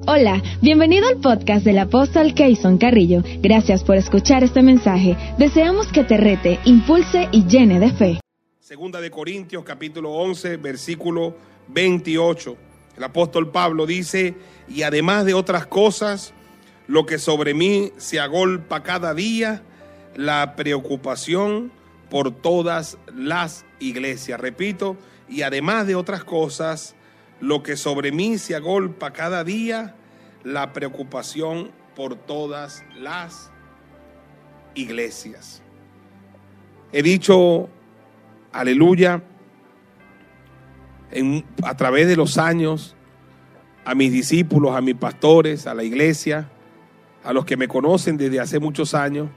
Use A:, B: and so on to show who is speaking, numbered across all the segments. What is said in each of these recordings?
A: Hola, bienvenido al podcast del apóstol Keyson Carrillo. Gracias por escuchar este mensaje. Deseamos que te rete, impulse y llene de fe.
B: Segunda de Corintios capítulo 11 versículo 28. El apóstol Pablo dice, y además de otras cosas, lo que sobre mí se agolpa cada día, la preocupación por todas las iglesias. Repito, y además de otras cosas, lo que sobre mí se agolpa cada día, la preocupación por todas las iglesias. He dicho, aleluya, en, a través de los años, a mis discípulos, a mis pastores, a la iglesia, a los que me conocen desde hace muchos años,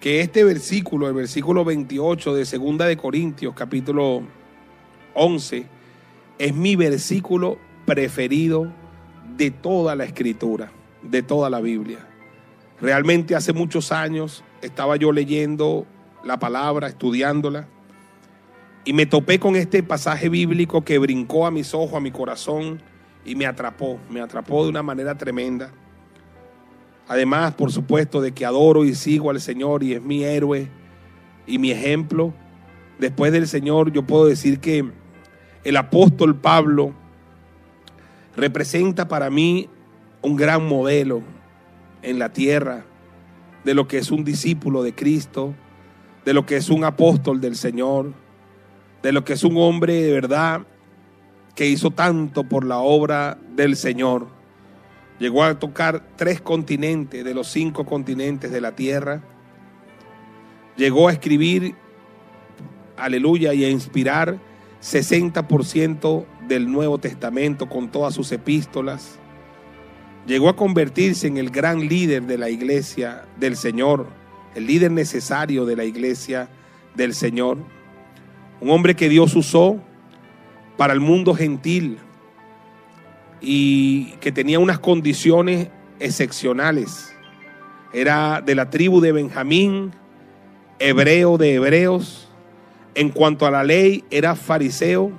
B: que este versículo, el versículo 28 de Segunda de Corintios, capítulo 11, es mi versículo preferido de toda la escritura, de toda la Biblia. Realmente hace muchos años estaba yo leyendo la palabra, estudiándola, y me topé con este pasaje bíblico que brincó a mis ojos, a mi corazón, y me atrapó, me atrapó de una manera tremenda. Además, por supuesto, de que adoro y sigo al Señor y es mi héroe y mi ejemplo. Después del Señor, yo puedo decir que el apóstol Pablo representa para mí un gran modelo en la tierra de lo que es un discípulo de Cristo, de lo que es un apóstol del Señor, de lo que es un hombre de verdad que hizo tanto por la obra del Señor. Llegó a tocar tres continentes de los cinco continentes de la tierra. Llegó a escribir, aleluya, y a inspirar 60% del Nuevo Testamento con todas sus epístolas. Llegó a convertirse en el gran líder de la iglesia del Señor, el líder necesario de la iglesia del Señor. Un hombre que Dios usó para el mundo gentil y que tenía unas condiciones excepcionales. Era de la tribu de Benjamín, hebreo de hebreos, en cuanto a la ley, era fariseo.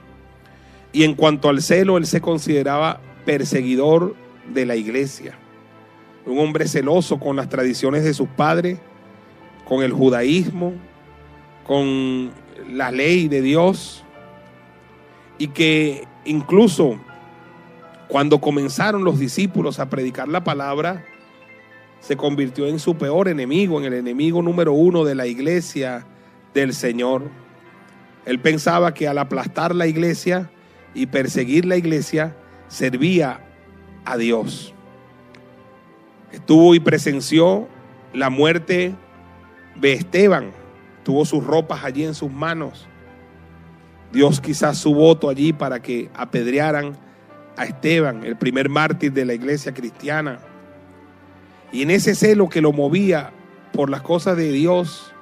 B: Y en cuanto al celo, él se consideraba perseguidor de la iglesia. Un hombre celoso con las tradiciones de sus padres, con el judaísmo, con la ley de Dios. Y que incluso cuando comenzaron los discípulos a predicar la palabra, se convirtió en su peor enemigo, en el enemigo número uno de la iglesia del Señor. Él pensaba que al aplastar la iglesia y perseguir la iglesia, servía a Dios. Estuvo y presenció la muerte de Esteban. Tuvo sus ropas allí en sus manos. Dios quizás su voto allí para que apedrearan a Esteban, el primer mártir de la iglesia cristiana. Y en ese celo que lo movía por las cosas de Dios,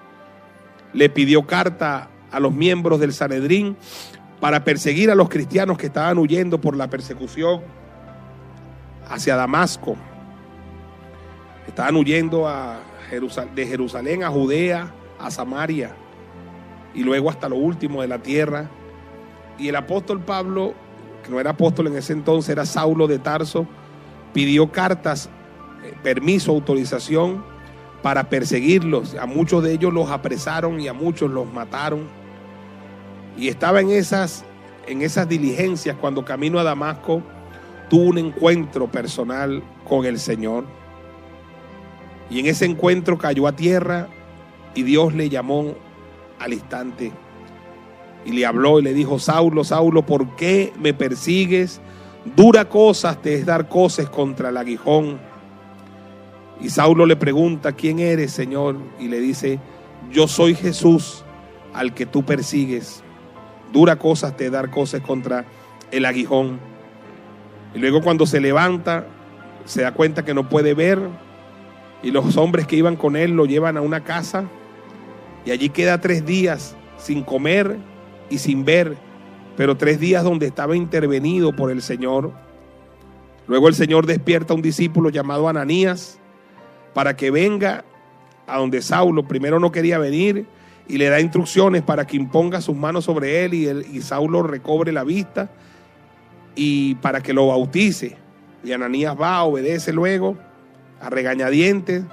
B: le pidió carta a los miembros del Sanedrín para perseguir a los cristianos que estaban huyendo por la persecución hacia Damasco. Estaban huyendo a de Jerusalén a Judea, a Samaria y luego hasta lo último de la tierra. Y el apóstol Pablo, que no era apóstol en ese entonces, era Saulo de Tarso, pidió cartas, eh, permiso, autorización para perseguirlos. A muchos de ellos los apresaron y a muchos los mataron. Y estaba en esas, en esas diligencias cuando camino a Damasco, tuvo un encuentro personal con el Señor. Y en ese encuentro cayó a tierra y Dios le llamó al instante. Y le habló y le dijo, Saulo, Saulo, ¿por qué me persigues? Dura cosas te es dar cosas contra el aguijón. Y Saulo le pregunta, ¿quién eres, Señor? Y le dice, yo soy Jesús al que tú persigues dura cosas te dar cosas contra el aguijón. Y luego cuando se levanta, se da cuenta que no puede ver. Y los hombres que iban con él lo llevan a una casa. Y allí queda tres días sin comer y sin ver. Pero tres días donde estaba intervenido por el Señor. Luego el Señor despierta a un discípulo llamado Ananías para que venga a donde Saulo primero no quería venir y le da instrucciones para que imponga sus manos sobre él y, Saulo recobre la vista y para que lo bautice. Y Ananías va, obedece luego, a regañadientes,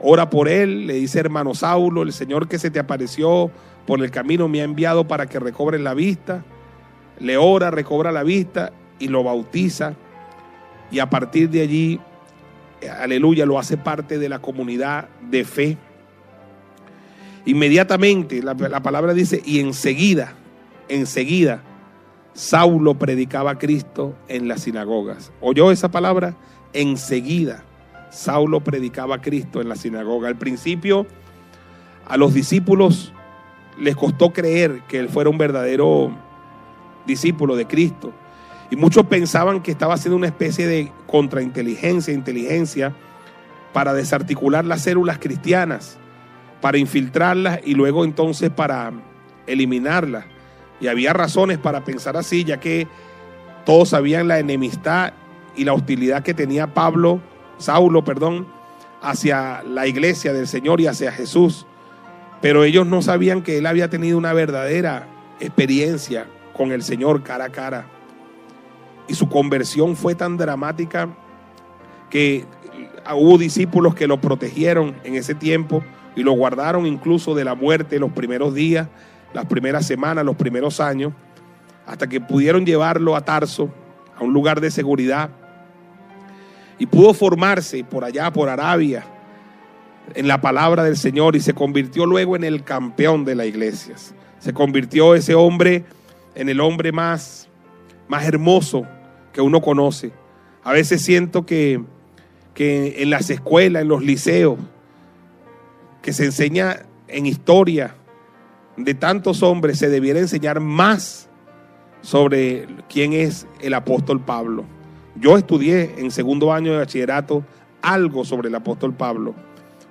B: ora por él, le dice hermano Saulo, el Señor que se te apareció por el camino me ha enviado para que recobres la vista. Le ora, recobra la vista y lo bautiza. Y a partir de allí, aleluya, lo hace parte de la comunidad de fe. Inmediatamente, la, la palabra dice, y enseguida, enseguida, Saulo predicaba a Cristo en las sinagogas. ¿Oyó esa palabra? Enseguida, Saulo predicaba a Cristo en la sinagoga. Al principio, a los discípulos les costó creer que él fuera un verdadero discípulo de Cristo. Y muchos pensaban que estaba haciendo una especie de contrainteligencia, inteligencia, para desarticular las células cristianas, para infiltrarlas y luego entonces para eliminarlas. Y había razones para pensar así, ya que todos sabían la enemistad y la hostilidad que tenía Pablo, Saulo, perdón, hacia la iglesia del Señor y hacia Jesús. Pero ellos no sabían que él había tenido una verdadera experiencia con el Señor cara a cara. Y su conversión fue tan dramática que hubo discípulos que lo protegieron en ese tiempo y lo guardaron incluso de la muerte los primeros días, las primeras semanas, los primeros años, hasta que pudieron llevarlo a Tarso, a un lugar de seguridad. Y pudo formarse por allá, por Arabia, en la palabra del Señor y se convirtió luego en el campeón de las iglesias. Se convirtió ese hombre en el hombre más, más hermoso que uno conoce. A veces siento que, que en las escuelas, en los liceos, que se enseña en historia de tantos hombres, se debiera enseñar más sobre quién es el apóstol Pablo. Yo estudié en segundo año de bachillerato algo sobre el apóstol Pablo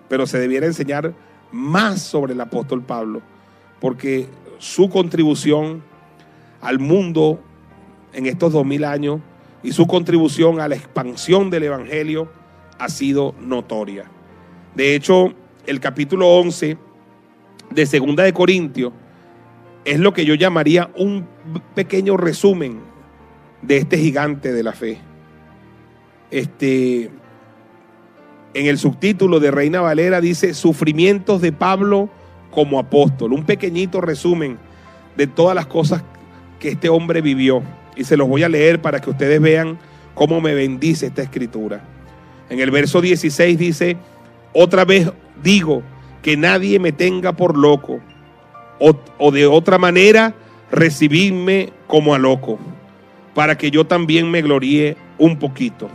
B: pero se debiera enseñar más sobre el apóstol Pablo, porque su contribución al mundo en estos dos mil años y su contribución a la expansión del Evangelio ha sido notoria. De hecho, el capítulo 11 de Segunda de Corintios es lo que yo llamaría un pequeño resumen de este gigante de la fe. Este, en el subtítulo de Reina Valera dice Sufrimientos de Pablo como apóstol. Un pequeñito resumen de todas las cosas que este hombre vivió. Y se los voy a leer para que ustedes vean cómo me bendice esta escritura. En el verso 16 dice, otra vez digo que nadie me tenga por loco, o, de otra manera recibidme como a loco, para que yo también me gloríe un poquito.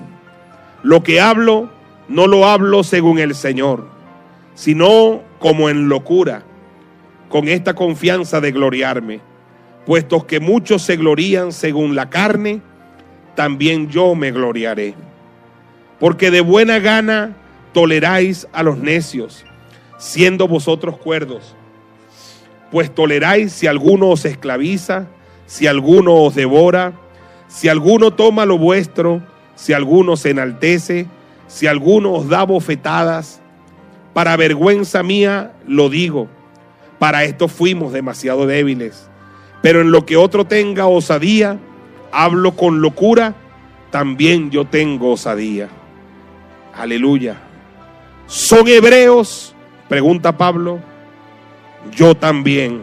B: Lo que hablo no lo hablo según el Señor, sino como en locura, con esta confianza de gloriarme, puesto que muchos se glorían según la carne, también yo me gloriaré. Porque de buena gana toleráis a los necios, siendo vosotros cuerdos, pues toleráis si alguno os esclaviza, si alguno os devora, si alguno toma lo vuestro, si alguno se enaltece, si alguno os da bofetadas, para vergüenza mía lo digo, para esto fuimos demasiado débiles. Pero en lo que otro tenga osadía, hablo con locura, también yo tengo osadía. Aleluya. ¿Son hebreos? Pregunta Pablo. Yo también.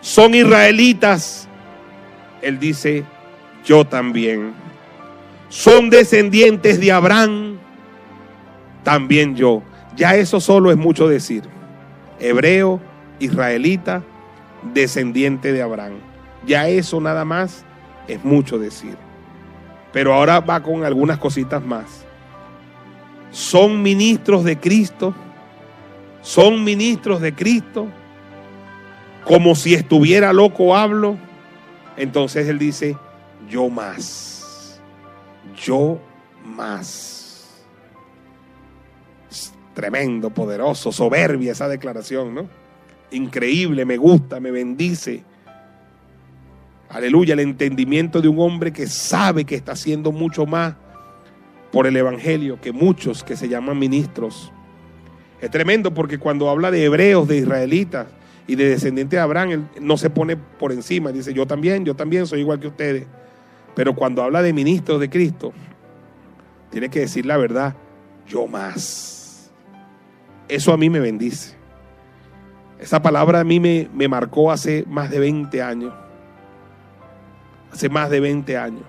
B: ¿Son israelitas? Él dice, yo también son descendientes de Abraham, también yo. Ya eso solo es mucho decir. Hebreo, israelita, descendiente de Abraham. Ya eso nada más es mucho decir. Pero ahora va con algunas cositas más. Son ministros de Cristo. Son ministros de Cristo. Como si estuviera loco hablo. Entonces él dice, yo más yo más. tremendo, poderoso, soberbia esa declaración, ¿no? Increíble, me gusta, me bendice. Aleluya, el entendimiento de un hombre que sabe que está haciendo mucho más por el Evangelio que muchos que se llaman ministros. Es tremendo porque cuando habla de hebreos, de israelitas y de descendientes de Abraham, él no se pone por encima, dice yo también, yo también soy igual que ustedes. Pero cuando habla de ministros de Cristo, tiene que decir la verdad, yo más. Eso a mí me bendice. Esa palabra a mí me, me marcó hace más de 20 años. Hace más de 20 años.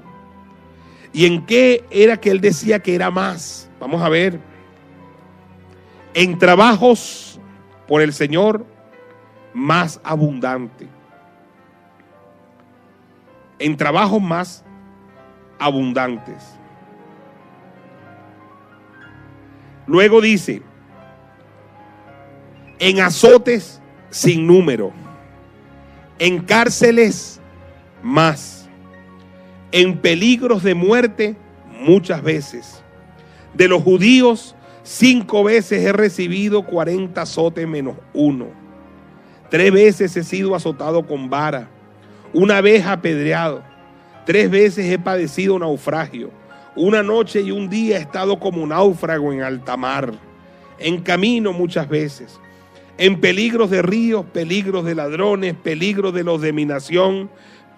B: ¿Y en qué era que él decía que era más? Vamos a ver. En trabajos por el Señor más abundante. En trabajos más abundantes. Luego dice, en azotes sin número, en cárceles más, en peligros de muerte muchas veces. De los judíos, cinco veces he recibido 40 azotes menos uno. Tres veces he sido azotado con vara, una vez apedreado, tres veces he padecido naufragio. Una noche y un día he estado como náufrago en alta mar, en camino muchas veces, en peligros de ríos, peligros de ladrones, peligros de los de mi nación,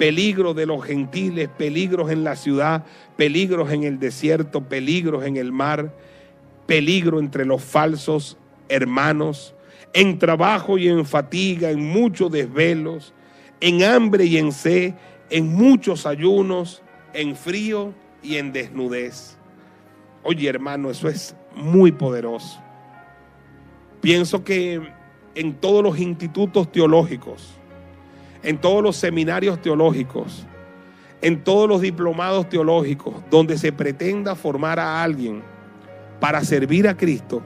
B: peligros de los gentiles, peligros en la ciudad, peligros en el desierto, peligros en el mar, peligro entre los falsos hermanos, en trabajo y en fatiga, en muchos desvelos, en hambre y en sed, en muchos ayunos, en frío y en desnudez. Oye, hermano, eso es muy poderoso. Pienso que en todos los institutos teológicos, en todos los seminarios teológicos, en todos los diplomados teológicos, donde se pretenda formar a alguien para servir a Cristo,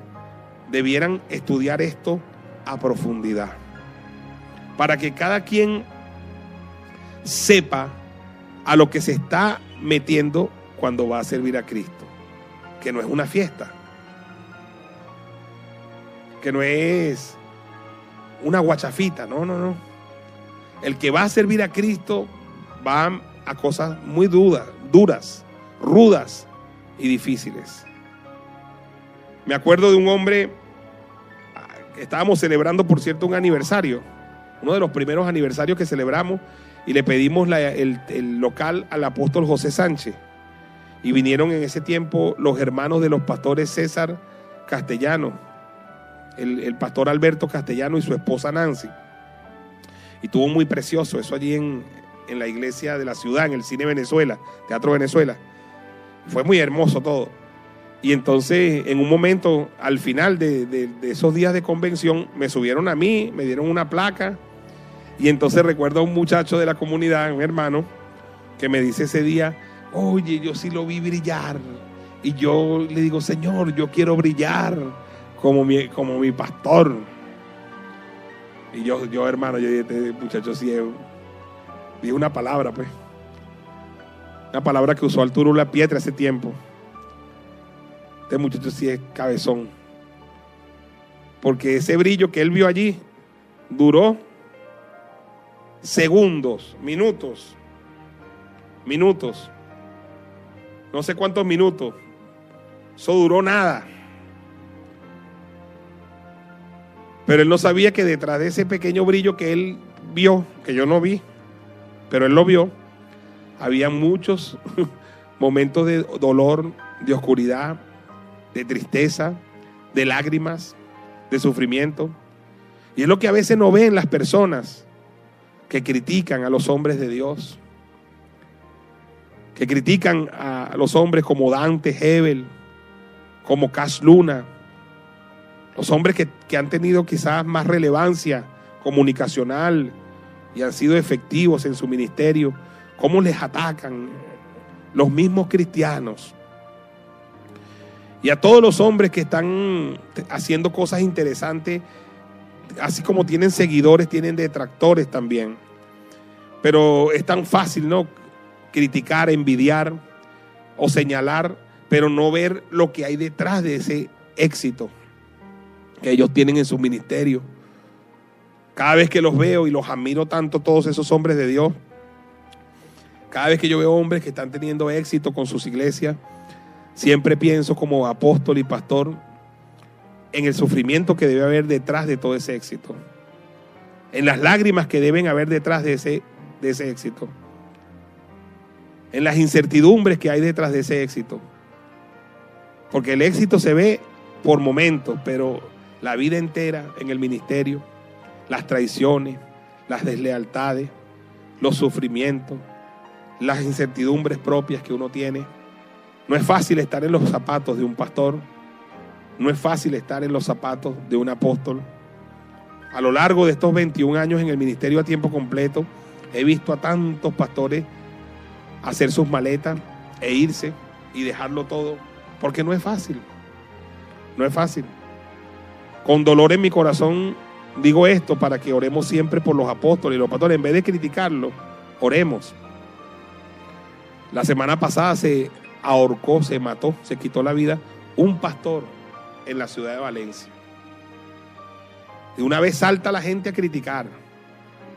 B: debieran estudiar esto a profundidad. Para que cada quien sepa a lo que se está metiendo cuando va a servir a Cristo. Que no es una fiesta. Que no es una guachafita. No, no, no. El que va a servir a Cristo va a cosas muy duras, duras, rudas y difíciles. Me acuerdo de un hombre, estábamos celebrando, por cierto, un aniversario, uno de los primeros aniversarios que celebramos, y le pedimos el, el local al apóstol José Sánchez. Y vinieron en ese tiempo los hermanos de los pastores César Castellano, el, pastor Alberto Castellano y su esposa Nancy. Y tuvo muy precioso eso allí en, la iglesia de la ciudad, en el Cine Venezuela, Teatro Venezuela. Fue muy hermoso todo. Y entonces, en un momento, al final de, de, esos días de convención, me subieron a mí, me dieron una placa. Y entonces recuerdo a un muchacho de la comunidad, un hermano, que me dice ese día, oye, yo sí lo vi brillar. Y yo le digo, Señor, yo quiero brillar como mi, como mi pastor. Y yo, yo hermano, yo dije, este muchacho sí es, una palabra, pues. Una palabra que usó Arturo La Pietra hace tiempo. Este muchacho sí es cabezón. Porque ese brillo que él vio allí duró segundos, minutos, minutos no sé cuántos minutos. Eso duró nada. Pero él no sabía que detrás de ese pequeño brillo que él vio, que yo no vi, pero él lo vio, había muchos momentos de dolor, de oscuridad, de tristeza, de lágrimas, de sufrimiento. Y es lo que a veces no ven las personas que critican a los hombres de Dios que critican a los hombres como Dante Hebel, como Cash Luna, los hombres que, han tenido quizás más relevancia comunicacional y han sido efectivos en su ministerio, cómo les atacan los mismos cristianos. Y a todos los hombres que están haciendo cosas interesantes, así como tienen seguidores, tienen detractores también. Pero es tan fácil, ¿no? criticar, envidiar o señalar, pero no ver lo que hay detrás de ese éxito que ellos tienen en su ministerio. Cada vez que los veo y los admiro tanto, todos esos hombres de Dios, cada vez que yo veo hombres que están teniendo éxito con sus iglesias, siempre pienso como apóstol y pastor en el sufrimiento que debe haber detrás de todo ese éxito, en las lágrimas que deben haber detrás de ese, de ese éxito en las incertidumbres que hay detrás de ese éxito. Porque el éxito se ve por momentos, pero la vida entera en el ministerio, las traiciones, las deslealtades, los sufrimientos, las incertidumbres propias que uno tiene. No es fácil estar en los zapatos de un pastor, no es fácil estar en los zapatos de un apóstol. A lo largo de estos 21 años en el ministerio a tiempo completo, he visto a tantos pastores hacer sus maletas e irse y dejarlo todo, porque no es fácil, no es fácil. Con dolor en mi corazón digo esto para que oremos siempre por los apóstoles y los pastores, en vez de criticarlos, oremos. La semana pasada se ahorcó, se mató, se quitó la vida un pastor en la ciudad de Valencia. De una vez salta la gente a criticar,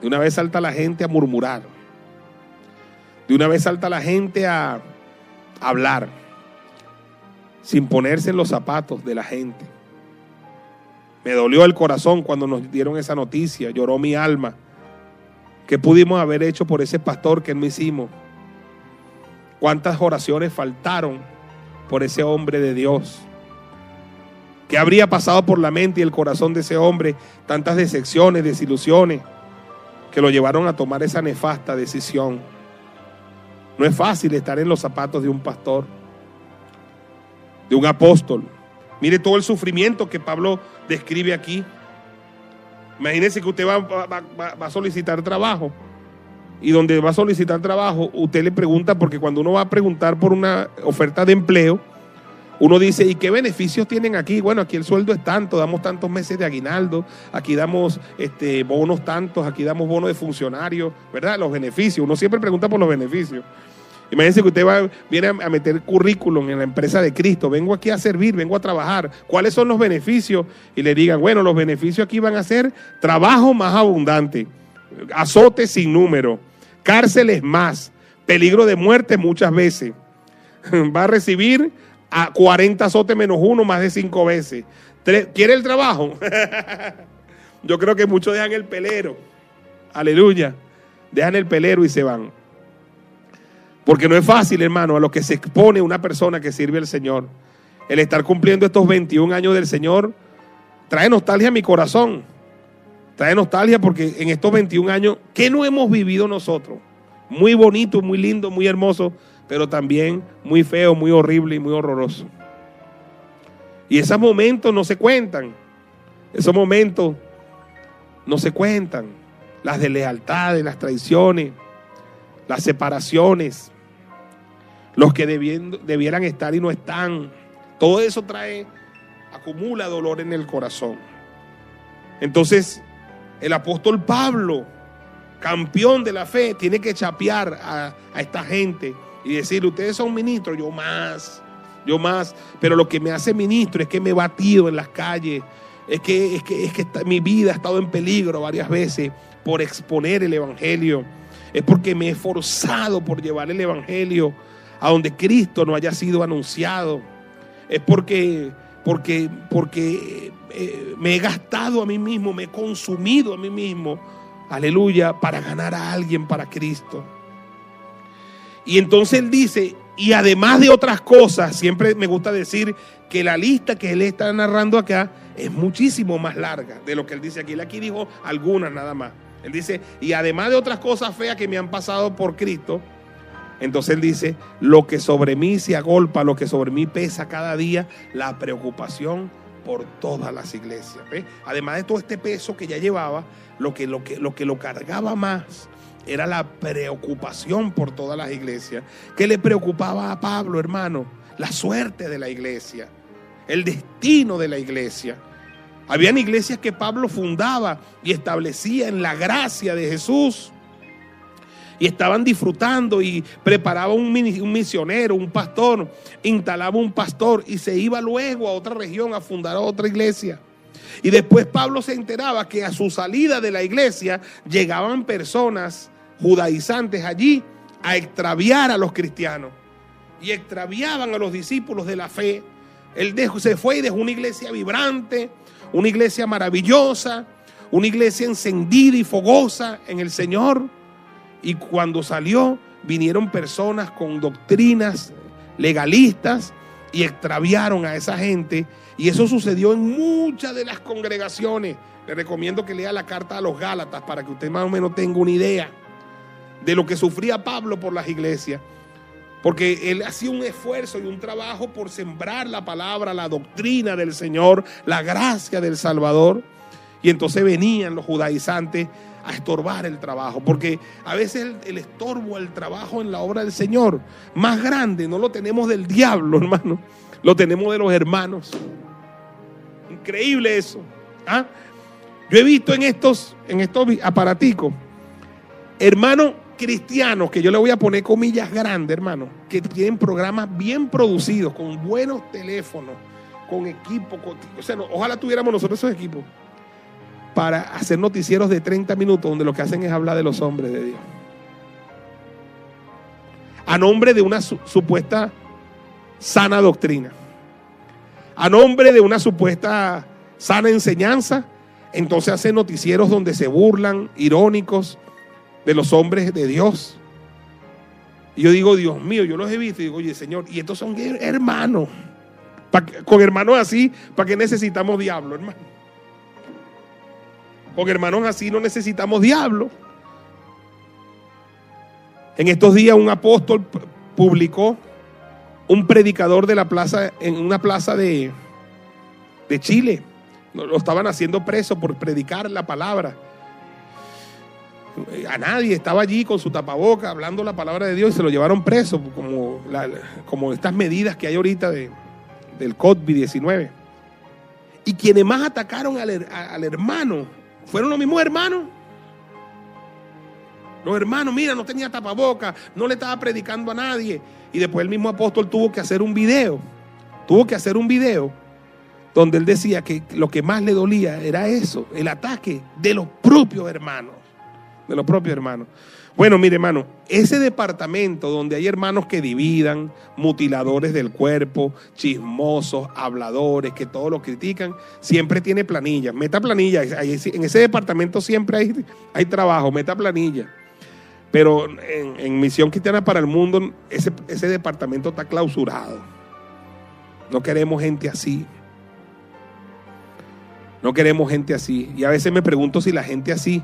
B: de una vez salta la gente a murmurar, de una vez salta la gente a hablar, sin ponerse en los zapatos de la gente. Me dolió el corazón cuando nos dieron esa noticia, lloró mi alma. ¿Qué pudimos haber hecho por ese pastor que no hicimos? ¿Cuántas oraciones faltaron por ese hombre de Dios? ¿Qué habría pasado por la mente y el corazón de ese hombre? Tantas decepciones, desilusiones, que lo llevaron a tomar esa nefasta decisión. No es fácil estar en los zapatos de un pastor, de un apóstol. Mire todo el sufrimiento que Pablo describe aquí. Imagínese que usted va, a solicitar trabajo y donde va a solicitar trabajo, usted le pregunta, porque cuando uno va a preguntar por una oferta de empleo, uno dice, ¿y qué beneficios tienen aquí? Bueno, aquí el sueldo es tanto, damos tantos meses de aguinaldo, aquí damos este, bonos tantos, aquí damos bonos de funcionarios, ¿verdad? Los beneficios, uno siempre pregunta por los beneficios. Imagínense que usted va, viene a meter currículum en la empresa de Cristo, vengo aquí a servir, vengo a trabajar, ¿cuáles son los beneficios? Y le digan, bueno, los beneficios aquí van a ser trabajo más abundante, azotes sin número, cárceles más, peligro de muerte muchas veces. Va a recibir a 40 azotes menos uno más de cinco veces. ¿Quiere el trabajo? Yo creo que muchos dejan el pelero. Aleluya. Dejan el pelero y se van. Porque no es fácil, hermano, a lo que se expone una persona que sirve al Señor. El estar cumpliendo estos 21 años del Señor trae nostalgia a mi corazón. Trae nostalgia porque en estos 21 años, ¿qué no hemos vivido nosotros? Muy bonito, muy lindo, muy hermoso, pero también muy feo, muy horrible y muy horroroso. Y esos momentos no se cuentan. Esos momentos no se cuentan. Las deslealtades, las traiciones, las separaciones, los que debieran estar y no están. Todo eso trae, acumula dolor en el corazón. Entonces, el apóstol Pablo, campeón de la fe, tiene que chapear a, esta gente y decir, ustedes son ministros, yo más, yo más, pero lo que me hace ministro es que me he batido en las calles, es que, es que, es que mi vida ha estado en peligro varias veces por exponer el Evangelio, es porque me he esforzado por llevar el Evangelio a donde Cristo no haya sido anunciado, es porque, porque, porque eh, me he gastado a mí mismo, me he consumido a mí mismo, aleluya, para ganar a alguien para Cristo. Y entonces él dice, y además de otras cosas, siempre me gusta decir que la lista que él está narrando acá es muchísimo más larga de lo que él dice aquí. Él aquí dijo algunas nada más. Él dice, y además de otras cosas feas que me han pasado por Cristo, entonces él dice, lo que sobre mí se agolpa, lo que sobre mí pesa cada día, la preocupación por todas las iglesias. Además de todo este peso que ya llevaba, lo que lo, que, lo que lo cargaba más era la preocupación por todas las iglesias. ¿Qué le preocupaba a Pablo, hermano? La suerte de la iglesia, el destino de la iglesia. Habían iglesias que Pablo fundaba y establecía en la gracia de Jesús y estaban disfrutando y preparaba un, misionero, un pastor, instalaba un pastor y se iba luego a otra región a fundar otra iglesia. Y después Pablo se enteraba que a su salida de la iglesia llegaban personas judaizantes allí a extraviar a los cristianos y extraviaban a los discípulos de la fe. Él se fue y dejó una iglesia vibrante, una iglesia maravillosa, una iglesia encendida y fogosa en el Señor. Y cuando salió, vinieron personas con doctrinas legalistas y extraviaron a esa gente. Y eso sucedió en muchas de las congregaciones. Le recomiendo que lea la carta a los Gálatas para que usted más o menos tenga una idea de lo que sufría Pablo por las iglesias. Porque él hacía un esfuerzo y un trabajo por sembrar la palabra, la doctrina del Señor, la gracia del Salvador. Y entonces venían los judaizantes a estorbar el trabajo. Porque a veces el, estorbo al trabajo en la obra del Señor, más grande, no lo tenemos del diablo, hermano. Lo tenemos de los hermanos. Increíble eso. ¿ah? Yo he visto en estos, en estos aparaticos, hermanos cristianos, que yo le voy a poner comillas grandes, hermano, que tienen programas bien producidos, con buenos teléfonos, con equipo. o sea, ojalá tuviéramos nosotros esos equipos para hacer noticieros de 30 minutos donde lo que hacen es hablar de los hombres de Dios. A nombre de una supuesta sana doctrina. A nombre de una supuesta sana enseñanza. Entonces hacen noticieros donde se burlan, irónicos, de los hombres de Dios. Y yo digo, Dios mío, yo los he visto y digo, oye, Señor, y estos son hermanos. Con hermanos así, ¿para qué necesitamos diablo, hermano? Con hermanos así no necesitamos diablo. En estos días un apóstol publicó un predicador de la plaza, en una plaza de, de Chile. Lo estaban haciendo preso por predicar la palabra a nadie, estaba allí con su tapaboca hablando la palabra de Dios y se lo llevaron preso, como, como estas medidas que hay ahorita de, del COVID-19. Y quienes más atacaron al, al, hermano fueron los mismos hermanos. Los hermanos, mira, no tenía tapaboca, no le estaba predicando a nadie. Y después el mismo apóstol tuvo que hacer un video, tuvo que hacer un video donde él decía que lo que más le dolía era eso, el ataque de los propios hermanos de los propios hermanos. Bueno, mire hermano, ese departamento donde hay hermanos que dividan, mutiladores del cuerpo, chismosos, habladores, que todo lo critican, siempre tiene planilla. Meta planilla, en ese departamento siempre hay, hay trabajo, meta planilla. Pero en, Misión Cristiana para el Mundo, ese, ese departamento está clausurado. No queremos gente así. No queremos gente así. Y a veces me pregunto si la gente así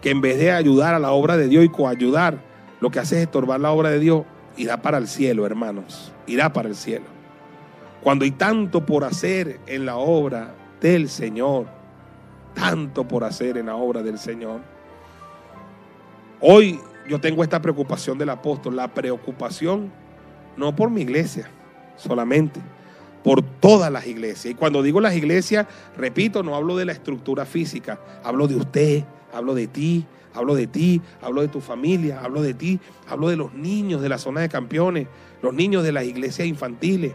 B: que en vez de ayudar a la obra de Dios y coayudar, lo que hace es estorbar la obra de Dios, irá para el cielo, hermanos, irá para el cielo. Cuando hay tanto por hacer en la obra del Señor, tanto por hacer en la obra del Señor. Hoy yo tengo esta preocupación del apóstol, la preocupación no por mi iglesia solamente, por todas las iglesias. Y cuando digo las iglesias, repito, no hablo de la estructura física, hablo de usted, hablo de ti, hablo de ti, hablo de tu familia, hablo de ti, hablo de los niños de la zona de campeones, los niños de las iglesias infantiles,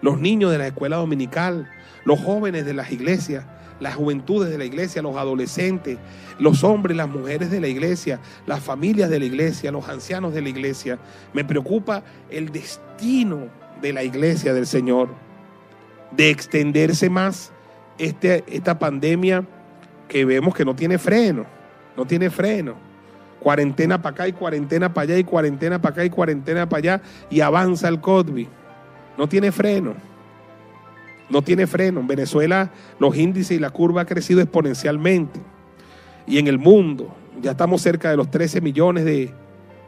B: los niños de la escuela dominical, los jóvenes de las iglesias, las juventudes de la iglesia, los adolescentes, los hombres, las mujeres de la iglesia, las familias de la iglesia, los ancianos de la iglesia. Me preocupa el destino de la iglesia del Señor, de extenderse más este, esta pandemia que vemos que no tiene freno, no tiene freno. Cuarentena para acá y cuarentena para allá y cuarentena para acá y cuarentena para allá y avanza el COVID. No tiene freno. No tiene freno. En Venezuela los índices y la curva ha crecido exponencialmente. Y en el mundo ya estamos cerca de los 13 millones de,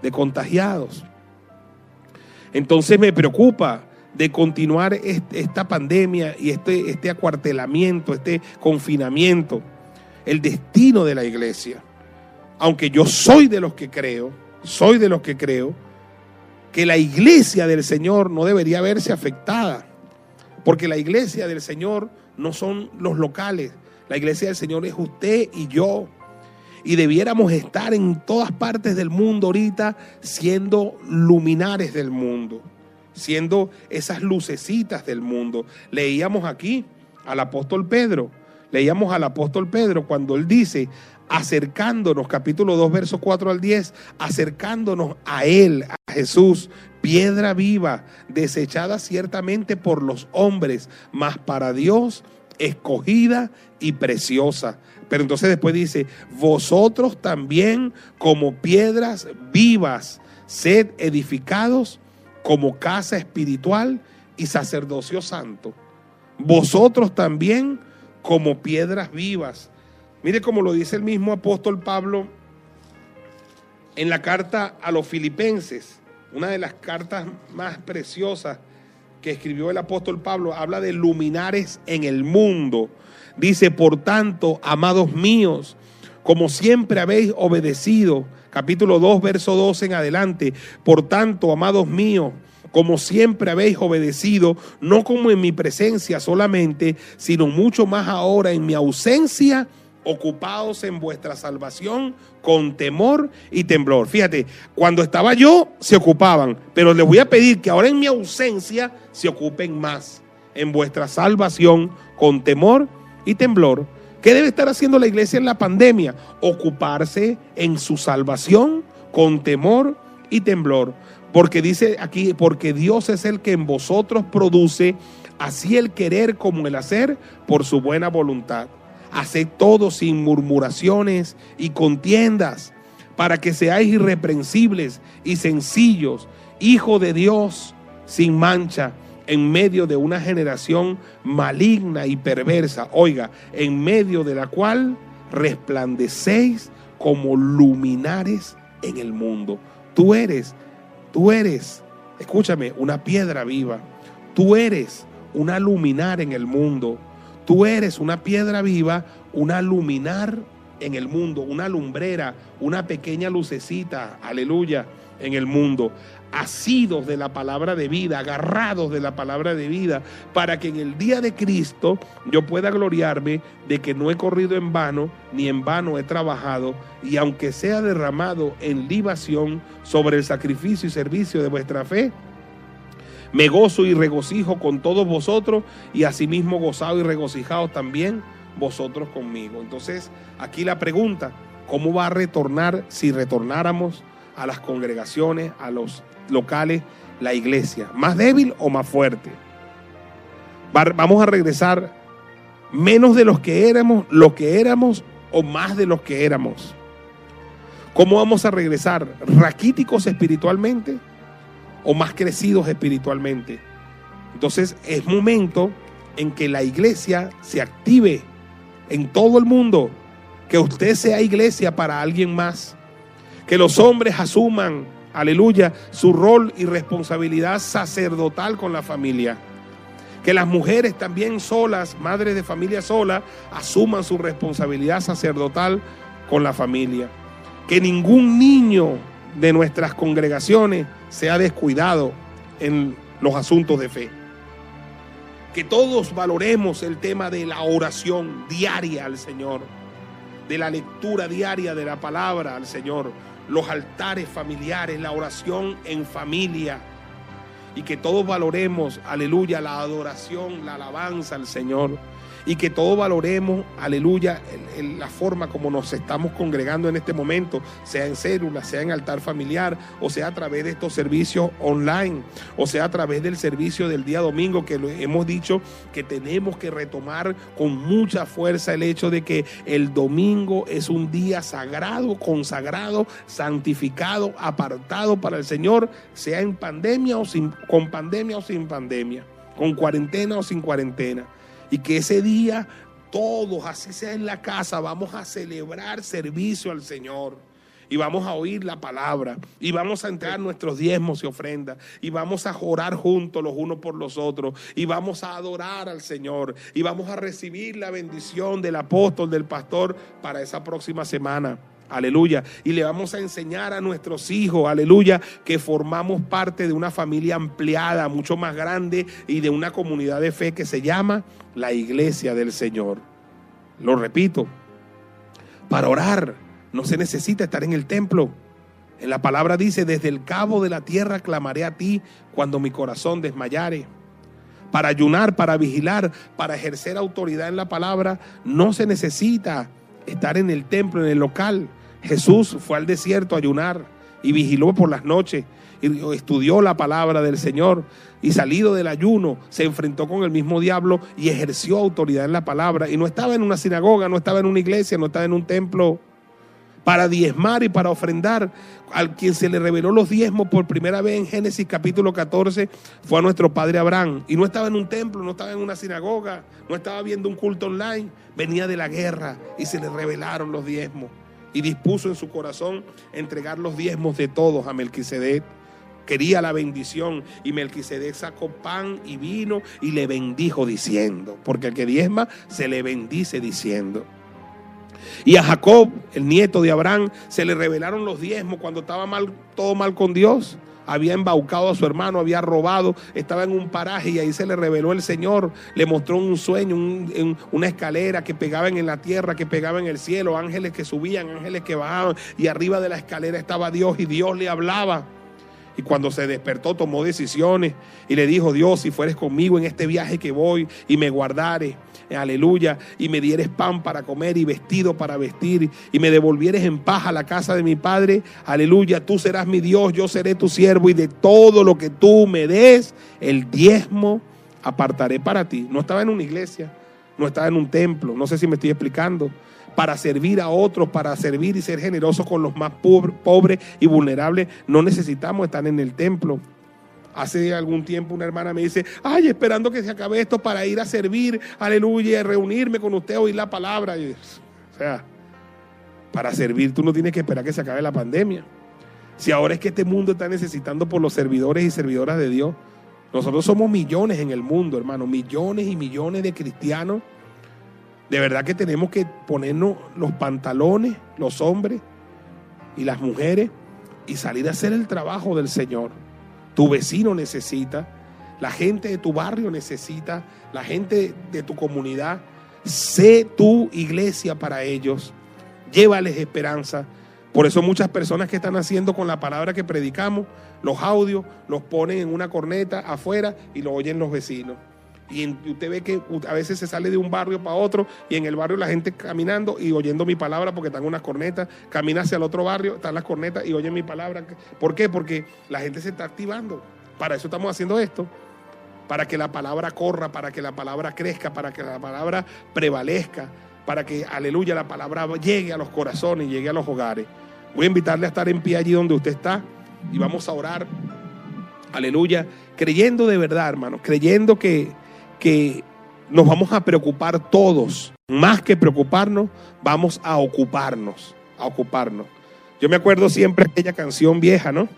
B: de contagiados. Entonces me preocupa de continuar esta pandemia y este, este acuartelamiento, este confinamiento el destino de la iglesia. Aunque yo soy de los que creo, soy de los que creo, que la iglesia del Señor no debería verse afectada, porque la iglesia del Señor no son los locales, la iglesia del Señor es usted y yo. Y debiéramos estar en todas partes del mundo ahorita siendo luminares del mundo, siendo esas lucecitas del mundo. Leíamos aquí al apóstol Pedro, Leíamos al apóstol Pedro cuando él dice, acercándonos, capítulo 2, verso 4 al 10, acercándonos a él, a Jesús, piedra viva, desechada ciertamente por los hombres, mas para Dios escogida y preciosa. Pero entonces después dice, vosotros también como piedras vivas, sed edificados como casa espiritual y sacerdocio santo. Vosotros también como piedras vivas. Mire cómo lo dice el mismo apóstol Pablo en la carta a los filipenses, una de las cartas más preciosas que escribió el apóstol Pablo, habla de luminares en el mundo. Dice, por tanto, amados míos, como siempre habéis obedecido, capítulo 2, verso 2 en adelante, por tanto, amados míos, como siempre habéis obedecido, no como en mi presencia solamente, sino mucho más ahora en mi ausencia, ocupados en vuestra salvación con temor y temblor. Fíjate, cuando estaba yo se ocupaban, pero les voy a pedir que ahora en mi ausencia se ocupen más en vuestra salvación con temor y temblor. ¿Qué debe estar haciendo la iglesia en la pandemia? Ocuparse en su salvación con temor y temblor. Porque dice aquí, porque Dios es el que en vosotros produce así el querer como el hacer por su buena voluntad. Haced todo sin murmuraciones y contiendas, para que seáis irreprensibles y sencillos, hijo de Dios sin mancha, en medio de una generación maligna y perversa, oiga, en medio de la cual resplandecéis como luminares en el mundo. Tú eres, tú eres, escúchame, una piedra viva. Tú eres una luminar en el mundo. Tú eres una piedra viva, una luminar en el mundo, una lumbrera, una pequeña lucecita, aleluya, en el mundo. Asidos de la palabra de vida, agarrados de la palabra de vida, para que en el día de Cristo yo pueda gloriarme de que no he corrido en vano, ni en vano he trabajado, y aunque sea derramado en libación sobre el sacrificio y servicio de vuestra fe, me gozo y regocijo con todos vosotros y asimismo gozado y regocijados también vosotros conmigo. Entonces, aquí la pregunta, ¿cómo va a retornar si retornáramos a las congregaciones, a los locales, la iglesia? ¿Más débil o más fuerte? Vamos a regresar menos de los que éramos, lo que éramos o más de los que éramos. ¿Cómo vamos a regresar? ¿Raquíticos espiritualmente? o más crecidos espiritualmente. Entonces es momento en que la iglesia se active en todo el mundo, que usted sea iglesia para alguien más, que los hombres asuman, aleluya, su rol y responsabilidad sacerdotal con la familia. Que las mujeres también solas, madres de familia sola, asuman su responsabilidad sacerdotal con la familia. Que ningún niño de nuestras congregaciones sea descuidado en los asuntos de fe. Que todos valoremos el tema de la oración diaria al Señor, de la lectura diaria de la palabra al Señor, los altares familiares, la oración en familia. Y que todos valoremos, aleluya, la adoración, la alabanza al Señor y que todos valoremos, aleluya, la forma como nos estamos congregando en este momento, sea en célula, sea en altar familiar, o sea a través de estos servicios online, o sea a través del servicio del día domingo, que hemos dicho que tenemos que retomar con mucha fuerza el hecho de que el domingo es un día sagrado, consagrado, santificado, apartado para el Señor, sea en pandemia o sin, con pandemia o sin pandemia, con cuarentena o sin cuarentena y que ese día todos, así sea en la casa, vamos a celebrar servicio al Señor. Y vamos a oír la palabra. Y vamos a entrar nuestros diezmos y ofrendas. Y vamos a orar juntos los unos por los otros. Y vamos a adorar al Señor. Y vamos a recibir la bendición del apóstol, del pastor, para esa próxima semana. Aleluya. Y le vamos a enseñar a nuestros hijos, aleluya, que formamos parte de una familia ampliada, mucho más grande y de una comunidad de fe que se llama la iglesia del Señor. Lo repito, para orar no se necesita estar en el templo. En la palabra dice, desde el cabo de la tierra clamaré a ti cuando mi corazón desmayare. Para ayunar, para vigilar, para ejercer autoridad en la palabra, no se necesita estar en el templo, en el local. Jesús fue al desierto a ayunar y vigiló por las noches y estudió la palabra del Señor y salido del ayuno se enfrentó con el mismo diablo y ejerció autoridad en la palabra y no estaba en una sinagoga, no estaba en una iglesia, no estaba en un templo, para diezmar y para ofrendar. Al quien se le reveló los diezmos por primera vez en Génesis capítulo 14 fue a nuestro padre Abraham. Y no estaba en un templo, no estaba en una sinagoga, no estaba viendo un culto online. Venía de la guerra y se le revelaron los diezmos. Y dispuso en su corazón entregar los diezmos de todos a Melquisedec quería la bendición. Y Melquisedec sacó pan y vino y le bendijo diciendo, porque el que diezma se le bendice diciendo. Y a Jacob, el nieto de Abraham, se le revelaron los diezmos cuando estaba mal, todo mal con Dios. Había embaucado a su hermano, había robado, estaba en un paraje y ahí se le reveló el Señor. Le mostró un sueño, una escalera que pegaban en la tierra, que pegaba en el cielo, ángeles que subían, ángeles que bajaban. Y arriba de la escalera estaba Dios y Dios le hablaba. Y cuando se despertó tomó decisiones y le dijo, Dios, si fueres conmigo en este viaje que voy y me guardares, aleluya, y me dieres pan para comer y vestido para vestir y me devolvieres en paz a la casa de mi Padre, aleluya, tú serás mi Dios, yo seré tu siervo y de todo lo que tú me des, el diezmo apartaré para ti. No estaba en una iglesia, no estaba en un templo, no sé si me estoy explicando para servir a otros, para servir y ser generosos con los más pobres y vulnerables. No necesitamos estar en el templo. Hace algún tiempo una hermana me dice, ay, esperando que se acabe esto para ir a servir, aleluya, reunirme con usted, oír la palabra. o sea, para servir tú no tienes que esperar que se acabe la pandemia. Si ahora es que este mundo está necesitando por los servidores y servidoras de Dios, nosotros somos millones en el mundo, hermano, millones y millones de cristianos de verdad que tenemos que ponernos los pantalones, los hombres y las mujeres, y salir a hacer el trabajo del Señor. Tu vecino necesita, la gente de tu barrio necesita, la gente de tu comunidad. Sé tu iglesia para ellos. Llévales esperanza. Por eso muchas personas que están haciendo con la palabra que predicamos, los audios, los ponen en una corneta afuera y lo oyen los vecinos. Y usted ve que a veces se sale de un barrio para otro y en el barrio la gente caminando y oyendo mi palabra porque están unas cornetas, camina hacia el otro barrio, están las cornetas y oyen mi palabra. ¿Por qué? Porque la gente se está activando. Para eso estamos haciendo esto. Para que la palabra corra, para que la palabra crezca, para que la palabra prevalezca, para que, aleluya, la palabra llegue a los corazones, llegue a los hogares. Voy a invitarle a estar en pie allí donde usted está y vamos a orar. Aleluya, creyendo de verdad, hermano, creyendo que que nos vamos a preocupar todos. Más que preocuparnos, vamos a ocuparnos, a ocuparnos. Yo me acuerdo siempre aquella canción vieja, ¿no?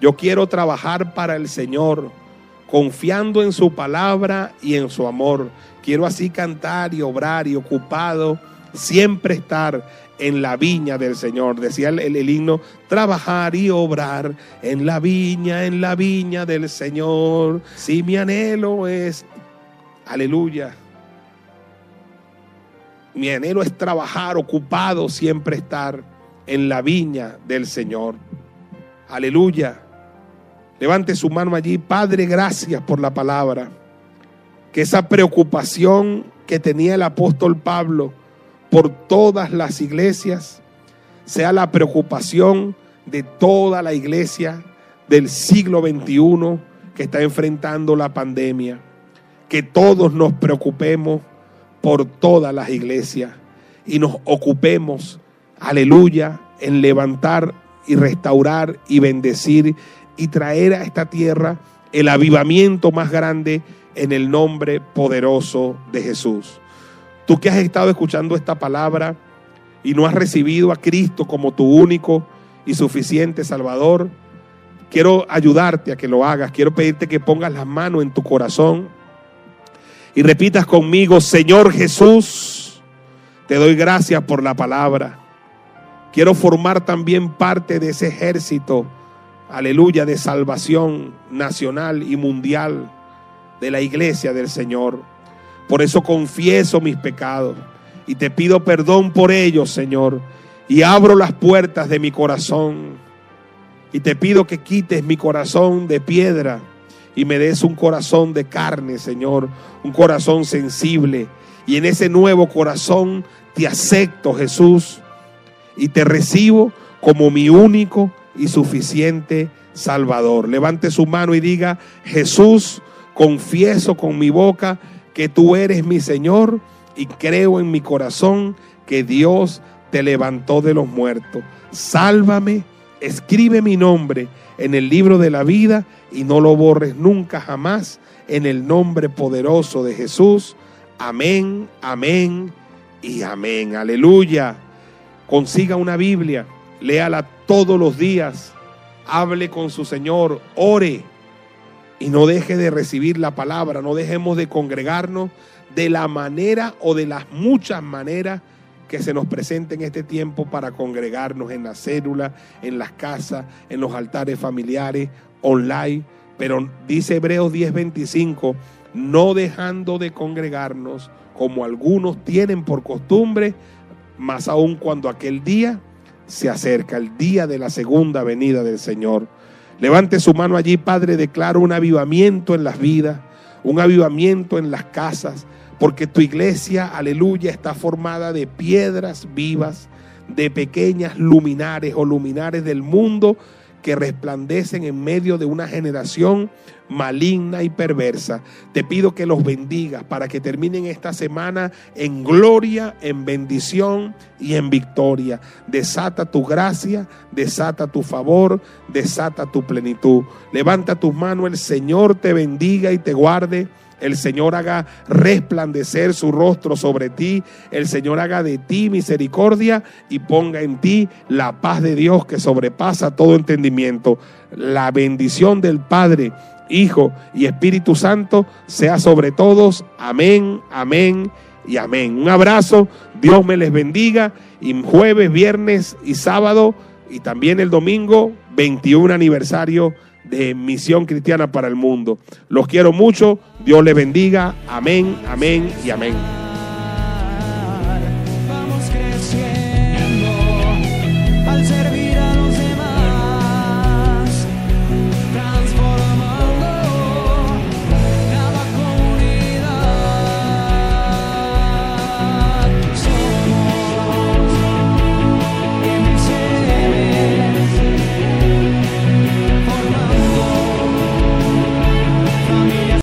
B: Yo quiero trabajar para el Señor, confiando en su palabra y en su amor. Quiero así cantar y obrar y ocupado, siempre estar en la viña del Señor. Decía el, el, himno, trabajar y obrar en la viña, en la viña del Señor. Si mi anhelo es Aleluya. Mi anhelo es trabajar, ocupado, siempre estar en la viña del Señor. Aleluya. Levante su mano allí. Padre, gracias por la palabra. Que esa preocupación que tenía el apóstol Pablo por todas las iglesias sea la preocupación de toda la iglesia del siglo XXI que está enfrentando la pandemia que todos nos preocupemos por todas las iglesias y nos ocupemos, aleluya, en levantar y restaurar y bendecir y traer a esta tierra el avivamiento más grande en el nombre poderoso de Jesús. Tú que has estado escuchando esta palabra y no has recibido a Cristo como tu único y suficiente Salvador, quiero ayudarte a que lo hagas. Quiero pedirte que pongas las manos en tu corazón y repitas conmigo, Señor Jesús, te doy gracias por la palabra. Quiero formar también parte de ese ejército, aleluya, de salvación nacional y mundial de la iglesia del Señor. Por eso confieso mis pecados y te pido perdón por ellos, Señor. Y abro las puertas de mi corazón. Y te pido que quites mi corazón de piedra y me des un corazón de carne, Señor, un corazón sensible. Y en ese nuevo corazón te acepto, Jesús, y te recibo como mi único y suficiente Salvador. Levante su mano y diga, Jesús, confieso con mi boca que tú eres mi Señor y creo en mi corazón que Dios te levantó de los muertos. Sálvame, escribe mi nombre en el libro de la vida y no lo borres nunca jamás en el nombre poderoso de Jesús. Amén, amén y amén. Aleluya. Consiga una Biblia, léala todos los días, hable con su Señor, ore y no deje de recibir la palabra, no dejemos de congregarnos de la manera o de las muchas maneras que se nos presente en este tiempo para congregarnos en la célula, en las casas, en los altares familiares, online. Pero dice Hebreos 10:25, no dejando de congregarnos como algunos tienen por costumbre, más aún cuando aquel día se acerca, el día de la segunda venida del Señor. Levante su mano allí, Padre, declaro un avivamiento en las vidas, un avivamiento en las casas, porque tu iglesia, aleluya, está formada de piedras vivas, de pequeñas luminares o luminares del mundo que resplandecen en medio de una generación maligna y perversa. Te pido que los bendigas para que terminen esta semana en gloria, en bendición y en victoria. Desata tu gracia, desata tu favor, desata tu plenitud. Levanta tus manos, el Señor te bendiga y te guarde el Señor haga resplandecer su rostro sobre ti, el Señor haga de ti misericordia y ponga en ti la paz de Dios que sobrepasa todo entendimiento. La bendición del Padre, Hijo y Espíritu Santo sea sobre todos. Amén, amén y amén. Un abrazo, Dios me les bendiga y jueves, viernes y sábado y también el domingo 21 aniversario de Misión Cristiana para el Mundo. Los quiero mucho, Dios les bendiga, amén, amén y amén.